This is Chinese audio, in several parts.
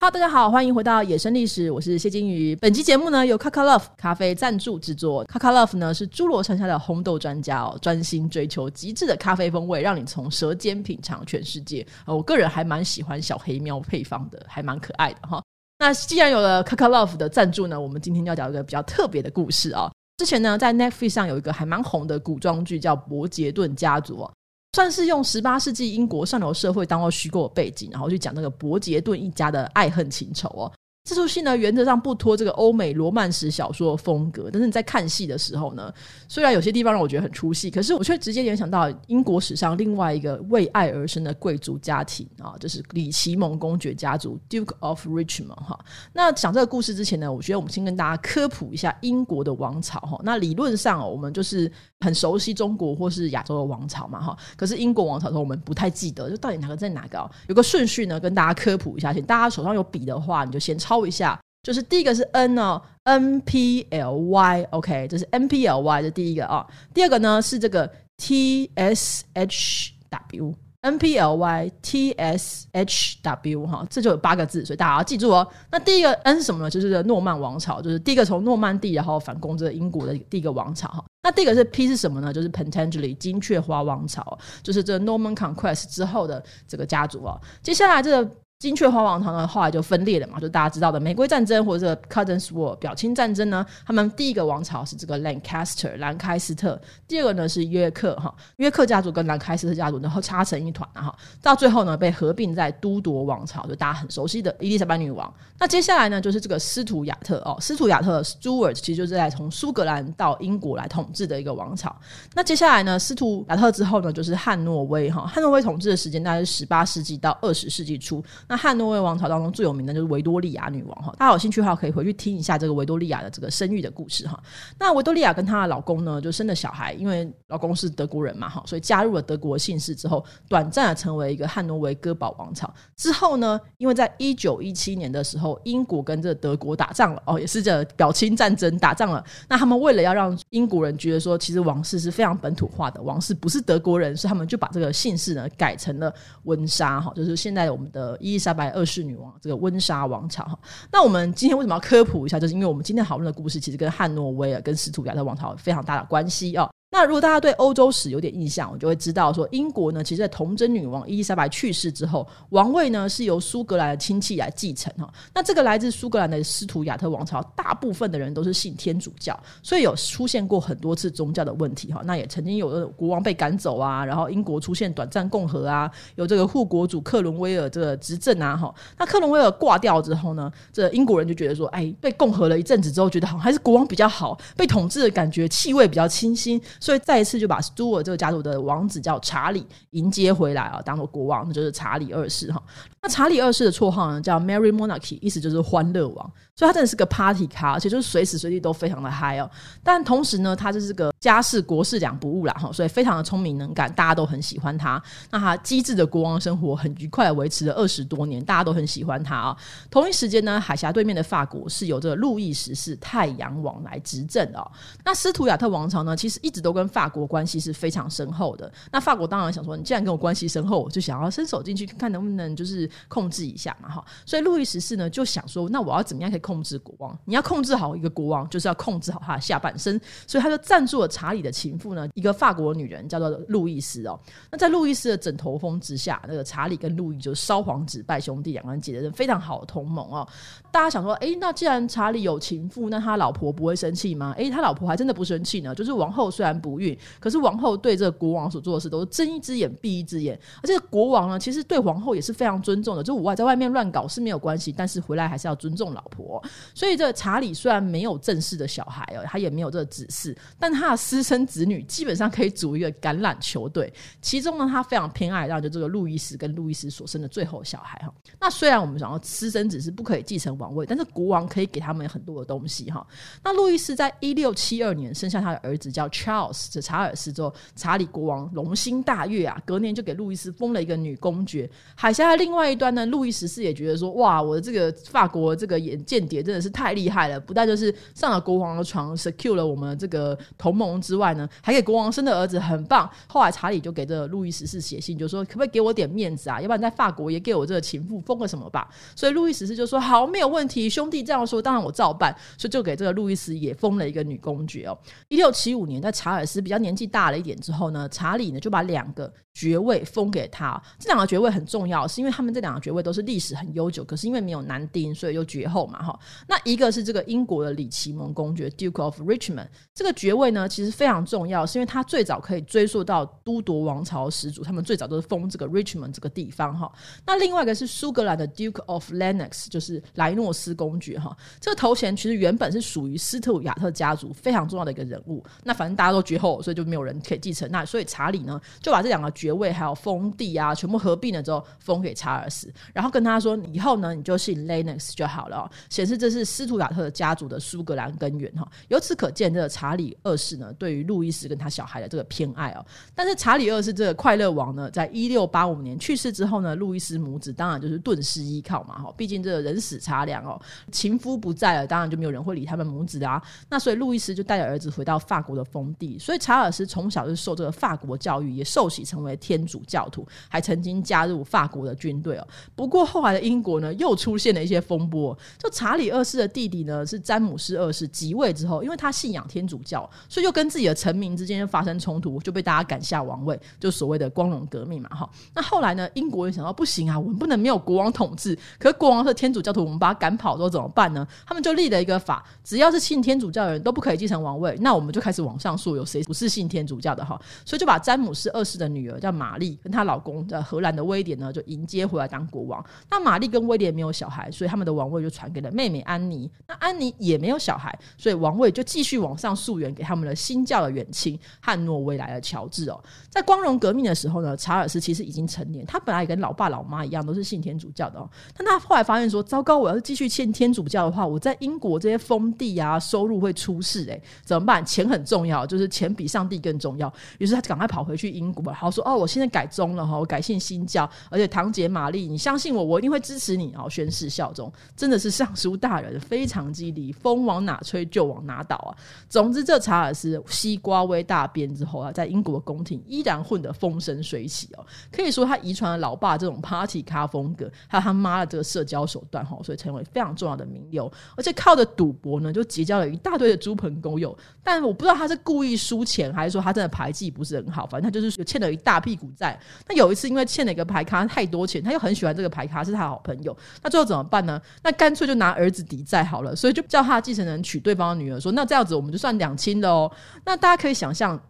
哈喽，大家好，欢迎回到野生历史，我是谢金鱼。本期节目呢由 Kakalove 咖啡赞助制作。Kakalove 呢是侏罗山下的烘豆专家哦，专心追求极致的咖啡风味，让你从舌尖品尝全世界。我个人还蛮喜欢小黑喵配方的，还蛮可爱的哈。那既然有了 Kakalove 的赞助呢，我们今天要讲一个比较特别的故事啊。之前呢，在 Netflix 上有一个还蛮红的古装剧叫《伯杰顿家族》哦。算是用十八世纪英国上流社会当做虚构的背景，然后去讲那个伯杰顿一家的爱恨情仇哦。这出戏呢，原则上不脱这个欧美罗曼史小说的风格，但是你在看戏的时候呢，虽然有些地方让我觉得很出戏，可是我却直接联想到英国史上另外一个为爱而生的贵族家庭啊，就是里奇蒙公爵家族 （Duke of Richmond） 哈。那讲这个故事之前呢，我觉得我们先跟大家科普一下英国的王朝哈。那理论上哦，我们就是很熟悉中国或是亚洲的王朝嘛哈，可是英国王朝的时候我们不太记得，就到底哪个在哪个？有个顺序呢，跟大家科普一下。请大家手上有笔的话，你就先抄。一下，就是第一个是 N 哦，N P L Y，OK，这是 N P L Y 的第一个啊。第二个呢是这个 T S H W，N P L Y T S H W 哈，这就有八个字，所以大家要记住哦。那第一个 N 是什么呢？就是诺曼王朝，就是第一个从诺曼底然后反攻这个英国的第一个王朝哈。那第一个是 P 是什么呢？就是 Pentangeli 金雀花王朝，就是这 Norman Conquest 之后的这个家族啊。接下来这个。金雀花王朝呢，后来就分裂了嘛，就大家知道的玫瑰战争或者是 Cuddons War 表亲战争呢。他们第一个王朝是这个 Lancaster 兰开斯特，第二个呢是约克哈，约克家族跟兰开斯特家族然后插成一团哈，到最后呢被合并在都铎王朝，就大家很熟悉的伊丽莎白女王。那接下来呢就是这个斯图亚特哦，斯图亚特 Stuart 其实就是在从苏格兰到英国来统治的一个王朝。那接下来呢斯图亚特之后呢就是汉诺威哈，汉诺威统治的时间大概是十八世纪到二十世纪初。那汉诺威王朝当中最有名的就是维多利亚女王哈，大家有兴趣的话可以回去听一下这个维多利亚的这个生育的故事哈。那维多利亚跟她的老公呢，就生了小孩，因为老公是德国人嘛哈，所以加入了德国姓氏之后，短暂的成为一个汉诺威哥堡王朝。之后呢，因为在一九一七年的时候，英国跟这德国打仗了哦，也是这表亲战争打仗了。那他们为了要让英国人觉得说，其实王室是非常本土化的，王室不是德国人，所以他们就把这个姓氏呢改成了温莎哈，就是现在我们的伊伊莎白。二世女王，这个温莎王朝。那我们今天为什么要科普一下？就是因为我们今天讨论的故事，其实跟汉诺威尔跟斯图亚特王朝有非常大的关系哦。那如果大家对欧洲史有点印象，我就会知道说，英国呢，其实在童贞女王伊丽莎白去世之后，王位呢是由苏格兰的亲戚来继承哈。那这个来自苏格兰的斯图亚特王朝，大部分的人都是信天主教，所以有出现过很多次宗教的问题哈。那也曾经有的国王被赶走啊，然后英国出现短暂共和啊，有这个护国主克伦威尔这个执政啊哈。那克伦威尔挂掉之后呢，这英国人就觉得说，哎，被共和了一阵子之后，觉得好像还是国王比较好，被统治的感觉气味比较清新。所以再一次就把斯图尔这个家族的王子叫查理迎接回来啊，当做国王，那就是查理二世哈。那查理二世的绰号呢叫 Merry Monarchy，意思就是欢乐王，所以他真的是个 party 咖，而且就是随时随地都非常的嗨哦。但同时呢，他就是个家事国事两不误啦哈，所以非常的聪明能干，大家都很喜欢他。那他机智的国王生活很愉快维持了二十多年，大家都很喜欢他啊。同一时间呢，海峡对面的法国是由这个路易十四太阳王来执政哦。那斯图亚特王朝呢，其实一直都跟法国关系是非常深厚的。那法国当然想说，你既然跟我关系深厚，我就想要伸手进去看能不能就是。控制一下嘛，哈，所以路易十四呢就想说，那我要怎么样可以控制国王？你要控制好一个国王，就是要控制好他的下半身，所以他就赞助了查理的情妇呢，一个法国女人叫做路易斯哦。那在路易斯的枕头风之下，那个查理跟路易就是烧黄纸拜兄弟，两个人结成非常好的同盟哦。大家想说，哎，那既然查理有情妇，那他老婆不会生气吗？哎，他老婆还真的不生气呢。就是王后虽然不孕，可是王后对这个国王所做的事都是睁一只眼闭一只眼，而且国王呢，其实对皇后也是非常尊重的。就我外在外面乱搞是没有关系，但是回来还是要尊重老婆。所以这查理虽然没有正式的小孩哦，他也没有这个子嗣，但他的私生子女基本上可以组一个橄榄球队。其中呢，他非常偏爱让就这个路易斯跟路易斯所生的最后小孩哈。那虽然我们讲到私生子是不可以继承王位，但是国王可以给他们很多的东西哈。那路易斯在一六七二年生下他的儿子叫 Charles。查尔斯之后，查理国王龙心大悦啊，隔年就给路易斯封了一个女公爵。海峡的另外一端呢，路易十四也觉得说，哇，我的这个法国这个眼间谍真的是太厉害了，不但就是上了国王的床，secure 了我们这个同盟之外呢，还给国王生的儿子很棒。后来查理就给这个路易十四写信，就说可不可以给我点面子啊？要不然在法国也给我这个情妇封个什么吧。所以路易十四就说好，没有问题，兄弟这样说，当然我照办。所以就给这个路易斯也封了一个女公爵哦。一六七五年，在查尔斯比较年纪大了一点之后呢，查理呢就把两个爵位封给他。这两个爵位很重要，是因为他们这两个爵位都是历史很悠久，可是因为没有男丁，所以又绝后嘛哈。那一个是这个英国的里奇蒙公爵 （Duke of Richmond），这个爵位呢其实非常重要，是因为他最早可以追溯到都铎王朝始祖，他们最早都是封这个 Richmond 这个地方哈。那另外一个是苏格兰的 Duke of Lennox，就是莱诺斯公爵哈。这个头衔其实原本是属于斯图亚特家族非常重要的一个人物。那反正大家都绝后，所以就没有人可以继承。那所以查理呢就把这两个爵爵位还有封地啊全部合并了之后封给查尔斯，然后跟他说以后呢你就姓 lennx 就好了，哦，显示这是斯图亚特家族的苏格兰根源哈。由此可见，这个查理二世呢对于路易斯跟他小孩的这个偏爱哦。但是查理二世这个快乐王呢，在一六八五年去世之后呢，路易斯母子当然就是顿失依靠嘛哈。毕竟这个人死茶凉哦，情夫不在了，当然就没有人会理他们母子啊。那所以路易斯就带着儿子回到法国的封地，所以查尔斯从小就受这个法国教育，也受洗成为天主教徒，还曾经加入法国的军队哦。不过后来的英国呢，又出现了一些风波。就查理二世的弟弟呢，是詹姆斯二世即位之后，因为他信仰天主教，所以就跟自己的臣民之间发生冲突，就被大家赶下王位，就所谓的光荣革命嘛。哈，那后来呢，英国人想到不行啊，我们不能没有国王统治，可是国王是天主教徒，我们把他赶跑之后怎么办呢？他们就立了一个法，只要是信天主教的人都不可以继承王位。那我们就开始往上说，有谁不是信天主教的哈？所以就把詹姆斯二世的女儿叫玛丽跟她老公在荷兰的威廉呢，就迎接回来当国王。那玛丽跟威廉没有小孩，所以他们的王位就传给了妹妹安妮。那安妮也没有小孩，所以王位就继续往上溯源给他们的新教的远亲汉诺威来的乔治哦。在光荣革命的时候呢，查尔斯其实已经成年，他本来也跟老爸老妈一样都是信天主教的哦。但他后来发现说，糟糕，我要是继续信天主教的话，我在英国这些封地啊，收入会出事诶、欸，怎么办？钱很重要，就是钱比上帝更重要。于是他赶快跑回去英国，然后说：“哦，我现在改宗了哈，我改信新教，而且堂姐玛丽，你相信我，我一定会支持你。”哦宣誓效忠，真的是尚书大人非常激励，风往哪吹就往哪倒啊。总之，这查尔斯西瓜威大变之后啊，在英国宫廷依然混得风生水起哦。可以说，他遗传了老爸这种 party 咖风格，还有他妈的这个社交手段哈，所以成为非常重要的名流。而且靠着赌博呢，就结交了一大堆的猪朋狗友。但我不知道他是故意输钱，还是说他真的牌技不是很好。反正他就是欠了一大屁股债。那有一次，因为欠了一个牌咖太多钱，他又很喜欢这个牌咖，是他好朋友。那最后怎么办呢？那干脆就拿儿子抵债好了。所以就叫他继承人娶对方的女儿，说那这样子我们就算两清了哦。那大家可以想象，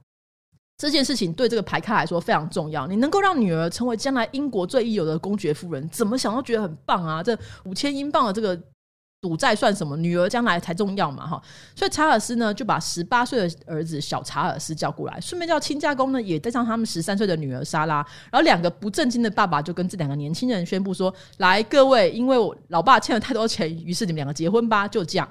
这件事情对这个牌咖来说非常重要。你能够让女儿成为将来英国最一流的公爵夫人，怎么想都觉得很棒啊！这五千英镑的这个。赌债算什么？女儿将来才重要嘛！哈，所以查尔斯呢就把十八岁的儿子小查尔斯叫过来，顺便叫亲家公呢也带上他们十三岁的女儿莎拉。然后两个不正经的爸爸就跟这两个年轻人宣布说：“来，各位，因为我老爸欠了太多钱，于是你们两个结婚吧。”就这样。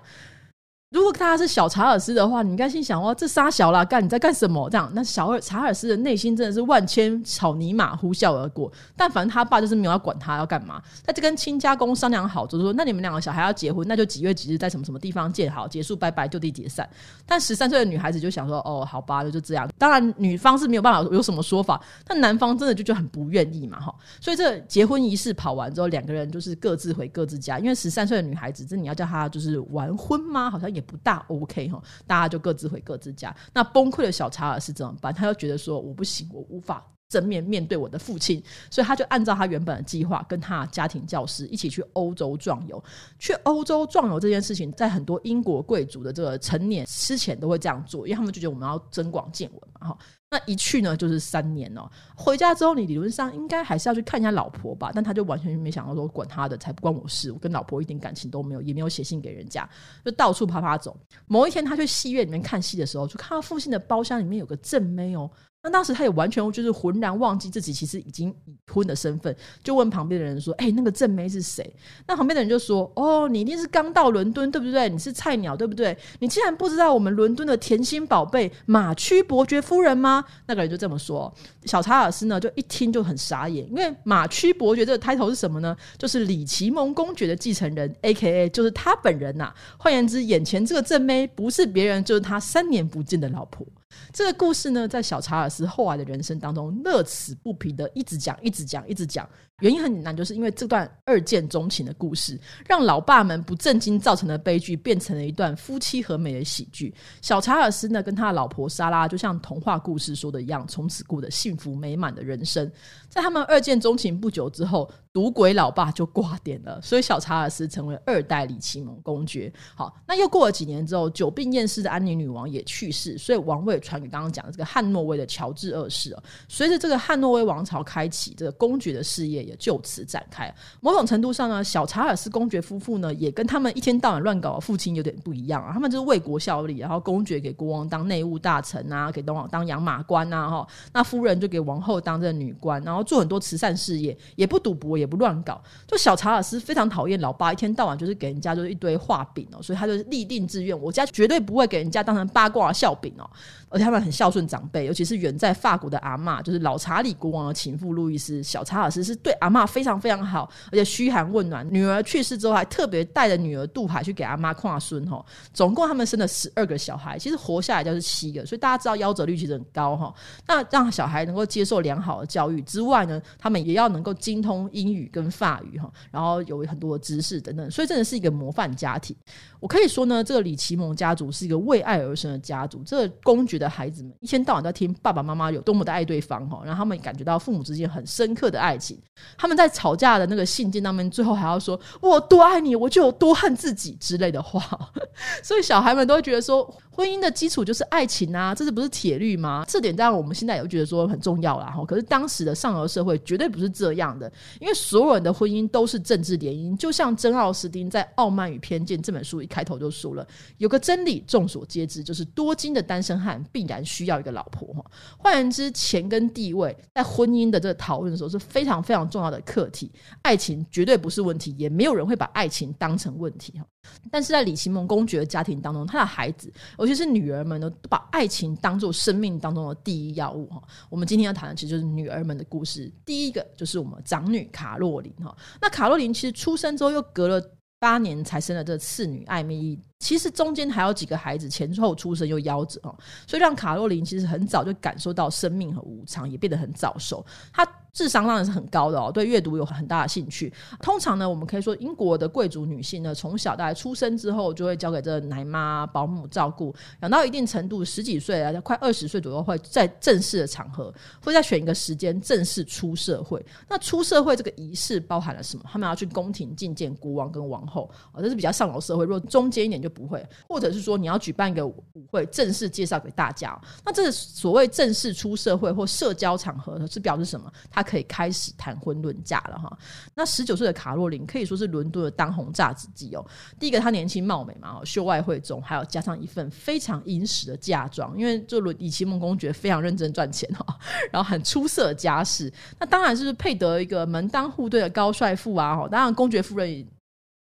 如果他是小查尔斯的话，你应该心想：哦，这仨小啦，干你在干什么？这样，那小尔查尔斯的内心真的是万千草泥马呼啸而过。但反正他爸就是没有要管他要干嘛，他就跟亲家公商量好，就是说，那你们两个小孩要结婚，那就几月几日在什么什么地方见好，结束，拜拜，就地解散。但十三岁的女孩子就想说：哦，好吧，就这样。当然，女方是没有办法有什么说法，但男方真的就就很不愿意嘛，哈。所以这结婚仪式跑完之后，两个人就是各自回各自家，因为十三岁的女孩子，这你要叫她就是完婚吗？好像。也不大 OK 哈，大家就各自回各自家。那崩溃的小查尔是怎么办？他又觉得说，我不行，我无法正面面对我的父亲，所以他就按照他原本的计划，跟他家庭教师一起去欧洲壮游。去欧洲壮游这件事情，在很多英国贵族的这个成年之前都会这样做，因为他们就觉得我们要增广见闻嘛哈。那一去呢，就是三年哦。回家之后，你理论上应该还是要去看一下老婆吧，但他就完全没想到说，管他的，才不关我事。我跟老婆一点感情都没有，也没有写信给人家，就到处趴趴走。某一天，他去戏院里面看戏的时候，就看到父亲的包厢里面有个正妹哦。那当时他也完全就是浑然忘记自己其实已经已婚的身份，就问旁边的人说：“哎、那个正妹是谁？”那旁边的人就说：“哦，你一定是刚到伦敦，对不对？你是菜鸟，对不对？你竟然不知道我们伦敦的甜心宝贝马屈伯爵夫人吗？”那个人就这么说。小查尔斯呢，就一听就很傻眼，因为马屈伯爵这个 title 是什么呢？就是李奇蒙公爵的继承人，A.K.A. 就是他本人呐、换言之，眼前这个正妹不是别人，就是他三年不见的老婆。这个故事呢，在小查尔斯后来的人生当中，乐此不疲的一直讲，一直讲，一直讲。原因很简单，就是因为这段二见钟情的故事，让老爸们不正经造成的悲剧，变成了一段夫妻和美的喜剧。小查尔斯呢，跟他的老婆莎拉，就像童话故事说的一样，从此过得幸福美满的人生。在他们二见钟情不久之后，赌鬼老爸就挂点了，所以小查尔斯成为二代李奇蒙公爵。好，那又过了几年之后，久病厌世的安妮女王也去世，所以王位传给刚刚讲的这个汉诺威的乔治二世。随着这个汉诺威王朝开启，这个公爵的事业也就此展开。某种程度上呢，小查尔斯公爵夫妇呢，也跟他们一天到晚乱搞的父亲有点不一样啊。他们就是为国效力，然后公爵给国王当内务大臣啊，给东王当养马官啊，哈。那夫人就给王后当这个女官，然后做很多慈善事业，也不赌博，也不乱搞。就小查尔斯非常讨厌老爸，一天到晚就是给人家就是一堆画饼哦，所以他就是立定志愿，我家绝对不会给人家当成八卦笑柄哦。而且他们很孝顺长辈，尤其是远在法国的阿嬷，就是老查理国王的情妇路易斯。小查尔斯是对阿嬷非常非常好，而且嘘寒问暖。女儿去世之后，还特别带着女儿杜海去给阿嬷跨孙哈。总共他们生了十二个小孩，其实活下来就是七个，所以大家知道夭折率其实很高哈。那让小孩能够接受良好的教育之外呢，他们也要能够精通英语跟法语哈，然后有很多的知识等等，所以真的是一个模范家庭。我可以说呢，这个李奇蒙家族是一个为爱而生的家族。这个公爵的孩子们一天到晚都在听爸爸妈妈有多么的爱对方哈，让他们感觉到父母之间很深刻的爱情。他们在吵架的那个信件当中，最后还要说“我多爱你，我就有多恨自己”之类的话。所以小孩们都会觉得说，婚姻的基础就是爱情啊，这是不是铁律吗？这点当然我们现在也会觉得说很重要啦哈。可是当时的上流社会绝对不是这样的，因为所有人的婚姻都是政治联姻。就像珍奥斯汀在《傲慢与偏见》这本书一开头就说了，有个真理众所皆知，就是多金的单身汉必然需要一个老婆哈。换言之，钱跟地位在婚姻的这个讨论的时候是非常非常重重要的课题。爱情绝对不是问题，也没有人会把爱情当成问题哈。但是在李奇蒙公爵的家庭当中，他的孩子，尤其是女儿们呢，都把爱情当做生命当中的第一要务哈。我们今天要谈的其实就是女儿们的故事。第一个就是我们长女卡洛琳哈。那卡洛琳其实出生之后又隔了八年才生了这次女艾米丽。其实中间还有几个孩子前后出生又夭折哦，所以让卡洛琳其实很早就感受到生命和无常，也变得很早熟。她智商当然是很高的哦，对阅读有很大的兴趣。通常呢，我们可以说英国的贵族女性呢，从小大概出生之后就会交给这奶妈、保姆照顾，养到一定程度，十几岁啊，快二十岁左右，会在正式的场合，会再选一个时间正式出社会。那出社会这个仪式包含了什么？他们要去宫廷觐见国王跟王后哦，这是比较上流社会。如果中间一点就不会，或者是说你要举办一个舞会，正式介绍给大家。那这所谓正式出社会或社交场合，是表示什么？他可以开始谈婚论嫁了哈。那十九岁的卡洛琳可以说是伦敦的当红炸子鸡哦。第一个，她年轻貌美嘛，秀外慧中，还有加上一份非常殷实的嫁妆，因为就李奇蒙公爵非常认真赚钱哈，然后很出色的家世，那当然是配得一个门当户对的高帅富啊。当然，公爵夫人。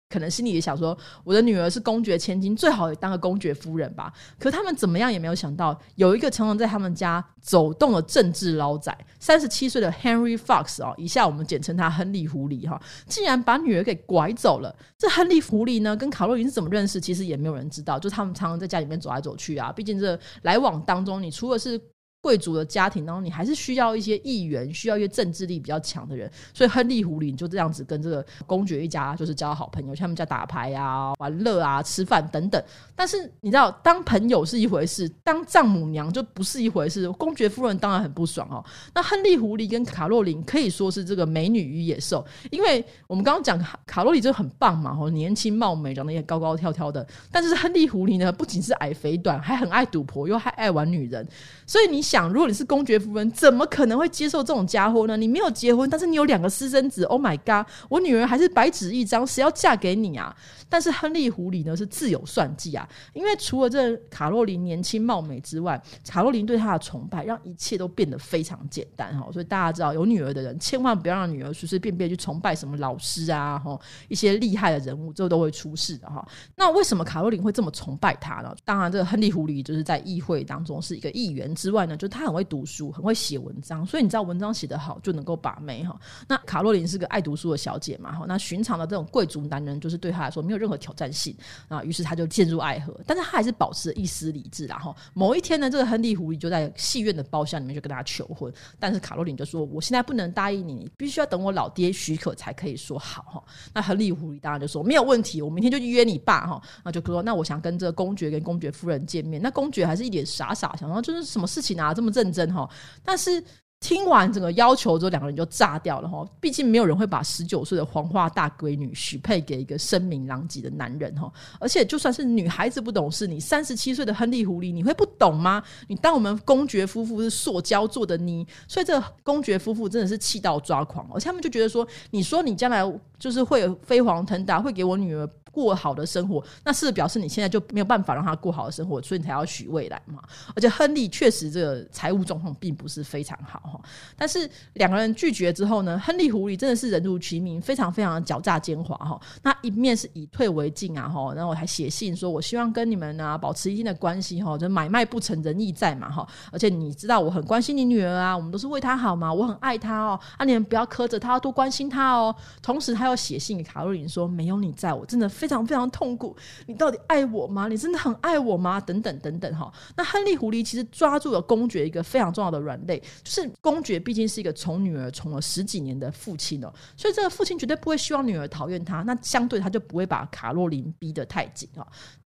可能心里也想说，我的女儿是公爵千金，最好也当个公爵夫人吧。可他们怎么样也没有想到，有一个常常在他们家走动的政治捞仔，三十七岁的 Henry Fox 哦，以下我们简称他亨利狐狸哈，竟然把女儿给拐走了。这亨利狐狸呢，跟卡洛琳是怎么认识？其实也没有人知道，就他们常常在家里面走来走去啊。毕竟这来往当中，你除了是贵族的家庭当中，你还是需要一些议员，需要一些政治力比较强的人。所以亨利狐狸就这样子跟这个公爵一家就是交好朋友，像他们家打牌啊、玩乐啊、吃饭等等。但是你知道，当朋友是一回事，当丈母娘就不是一回事。公爵夫人当然很不爽哦。那亨利狐狸跟卡洛琳可以说是这个美女与野兽，因为我们刚刚讲卡洛琳就很棒嘛，哦，年轻貌美，长得也高高挑挑的。但是亨利狐狸呢，不仅是矮肥短，还很爱赌博，又还爱玩女人。所以你想。想，如果你是公爵夫人，怎么可能会接受这种家伙呢？你没有结婚，但是你有两个私生子。Oh my god！我女儿还是白纸一张，谁要嫁给你啊？但是亨利狐狸呢是自有算计啊，因为除了这卡洛琳年轻貌美之外，卡洛琳对她的崇拜让一切都变得非常简单哈。所以大家知道，有女儿的人千万不要让女儿随随便便去崇拜什么老师啊哈，一些厉害的人物，这都会出事的哈。那为什么卡洛琳会这么崇拜他呢？当然，这个亨利狐狸就是在议会当中是一个议员之外呢，就就他很会读书，很会写文章，所以你知道文章写得好就能够把妹哈。那卡洛琳是个爱读书的小姐嘛哈，那寻常的这种贵族男人就是对她来说没有任何挑战性啊，于是他就陷入爱河，但是他还是保持了一丝理智。然后某一天呢，这个亨利狐狸就在戏院的包厢里面就跟他求婚，但是卡洛琳就说：“我现在不能答应你，你必须要等我老爹许可才可以说好。”哈，那亨利狐狸当然就说：“没有问题，我明天就约你爸。”哈，那就说：“那我想跟这个公爵跟公爵夫人见面。”那公爵还是一脸傻傻，想说就是什么事情啊，这么认真哈？但是。听完整个要求之后，两个人就炸掉了哈。毕竟没有人会把十九岁的黄花大闺女许配给一个声名狼藉的男人哈。而且就算是女孩子不懂事，你三十七岁的亨利狐狸，你会不懂吗？你当我们公爵夫妇是塑胶做的泥，所以这个公爵夫妇真的是气到抓狂，而且他们就觉得说，你说你将来就是会飞黄腾达，会给我女儿。过好的生活，那是表示你现在就没有办法让他过好的生活，所以你才要许未来嘛。而且亨利确实这个财务状况并不是非常好哈。但是两个人拒绝之后呢，亨利狐狸真的是人如其名，非常非常的狡诈奸猾哈。那一面是以退为进啊哈，然后还写信说，我希望跟你们啊保持一定的关系哈，就买卖不成仁义在嘛哈。而且你知道我很关心你女儿啊，我们都是为她好嘛，我很爱她哦，啊你们不要苛责她，要多关心她哦。同时他又写信给卡洛琳说，没有你在我真的非。非常非常痛苦，你到底爱我吗？你真的很爱我吗？等等等等哈。那亨利狐狸其实抓住了公爵一个非常重要的软肋，就是公爵毕竟是一个宠女儿宠了十几年的父亲哦，所以这个父亲绝对不会希望女儿讨厌他。那相对他就不会把卡洛琳逼得太紧啊。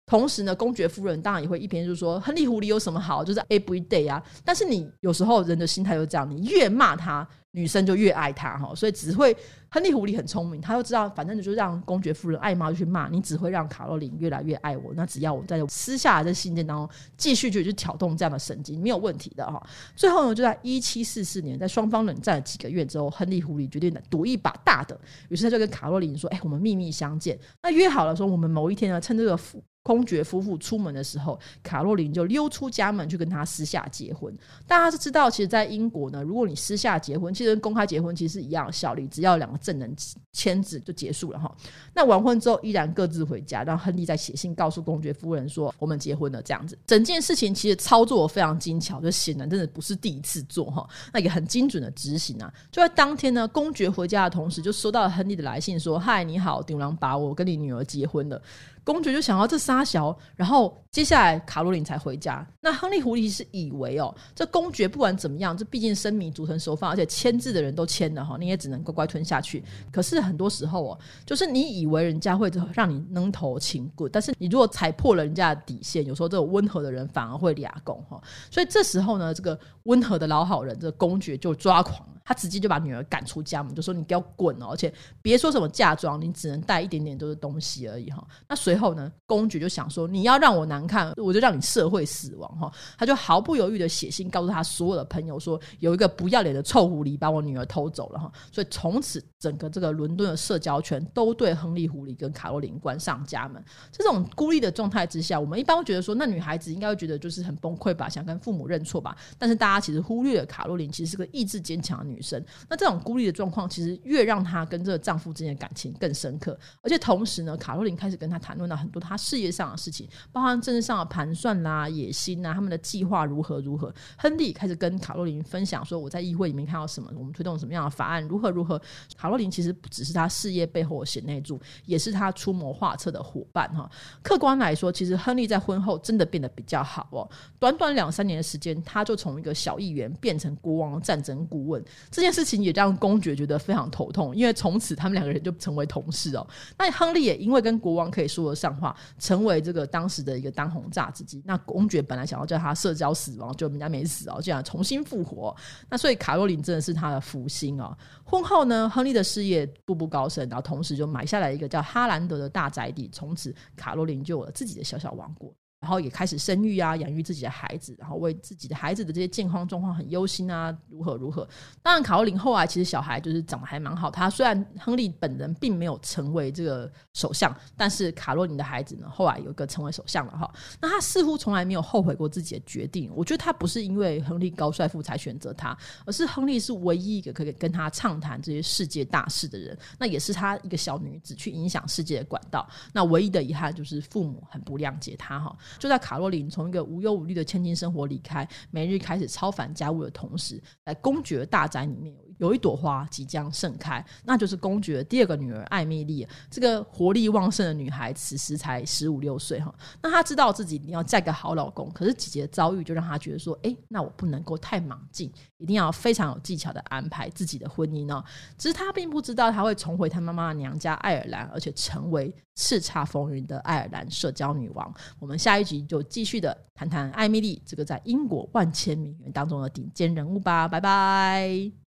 同时呢，公爵夫人当然也会一边就是说亨利狐狸有什么好，就是 every day 啊。但是你有时候人的心态就是这样，你越骂他。女生就越爱他哈，所以只会亨利狐狸很聪明，他就知道，反正你就让公爵夫人爱骂就去骂，你只会让卡洛琳越来越爱我。那只要我在私下的信件当中继续就去挑动这样的神经，没有问题的哈。最后呢，就在一七四四年，在双方冷战了几个月之后，亨利狐狸决定赌一把大的，于是他就跟卡洛琳说：“哎，我们秘密相见。”那约好了说，我们某一天呢，趁这个公爵夫妇出门的时候，卡洛琳就溜出家门去跟他私下结婚。大家是知道，其实，在英国呢，如果你私下结婚，其实跟公开结婚其实是一样的效力，只要两个证人签字就结束了哈。那完婚之后，依然各自回家，让亨利在写信告诉公爵夫人说：“我们结婚了。”这样子，整件事情其实操作非常精巧，就显然真的不是第一次做哈。那也很精准的执行啊。就在当天呢，公爵回家的同时，就收到了亨利的来信，说：“嗨，你好，顶梁把我跟你女儿结婚了。”公爵就想要这仨小，然后接下来卡洛琳才回家。那亨利狐狸是以为哦，这公爵不管怎么样，这毕竟生米煮成熟饭，而且签字的人都签了哈，你也只能乖乖吞下去。可是很多时候哦，就是你以为人家会让你扔头轻棍，但是你如果踩破了人家的底线，有时候这种温和的人反而会俩攻哈。所以这时候呢，这个温和的老好人，这个公爵就抓狂了。他直接就把女儿赶出家门，就说：“你给我滚哦！而且别说什么嫁妆，你只能带一点点都是东西而已哈。”那随后呢，公爵就想说：“你要让我难看，我就让你社会死亡哈！”他就毫不犹豫的写信告诉他所有的朋友说：“有一个不要脸的臭狐狸把我女儿偷走了哈！”所以从此整个这个伦敦的社交圈都对亨利狐狸跟卡洛琳关上家门。这种孤立的状态之下，我们一般会觉得说，那女孩子应该会觉得就是很崩溃吧，想跟父母认错吧。但是大家其实忽略了卡洛琳其实是个意志坚强的女。女生，那这种孤立的状况，其实越让她跟这个丈夫之间的感情更深刻。而且同时呢，卡洛琳开始跟他谈论到很多她事业上的事情，包含政治上的盘算啦、野心呐，他们的计划如何如何。亨利开始跟卡洛琳分享说：“我在议会里面看到什么，我们推动什么样的法案，如何如何。”卡洛琳其实不只是他事业背后的贤内助，也是他出谋划策的伙伴哈。客观来说，其实亨利在婚后真的变得比较好哦。短短两三年的时间，他就从一个小议员变成国王战争顾问。这件事情也让公爵觉得非常头痛，因为从此他们两个人就成为同事哦。那亨利也因为跟国王可以说得上话，成为这个当时的一个当红炸子鸡。那公爵本来想要叫他社交死亡，就人家没死哦，竟然重新复活。那所以卡洛琳真的是他的福星哦。婚后呢，亨利的事业步步高升，然后同时就买下来一个叫哈兰德的大宅地，从此卡洛琳就有了自己的小小王国。然后也开始生育啊，养育自己的孩子，然后为自己的孩子的这些健康状况很忧心啊，如何如何。当然，卡洛琳后来其实小孩就是长得还蛮好。他虽然亨利本人并没有成为这个首相，但是卡洛琳的孩子呢，后来有一个成为首相了哈。那他似乎从来没有后悔过自己的决定。我觉得他不是因为亨利高帅富才选择他，而是亨利是唯一一个可以跟他畅谈这些世界大事的人。那也是他一个小女子去影响世界的管道。那唯一的遗憾就是父母很不谅解他哈。就在卡洛琳从一个无忧无虑的千金生活离开，每日开始操烦家务的同时，在公爵大宅里面有一朵花即将盛开，那就是公爵第二个女儿艾米莉。这个活力旺盛的女孩，此时才十五六岁哈。那她知道自己一定要嫁个好老公，可是姐姐的遭遇就让她觉得说：哎，那我不能够太莽进，一定要非常有技巧的安排自己的婚姻呢。只是她并不知道，她会重回她妈妈的娘家爱尔兰，而且成为叱咤风云的爱尔兰社交女王。我们下一集就继续的谈谈艾米莉这个在英国万千名媛当中的顶尖人物吧。拜拜。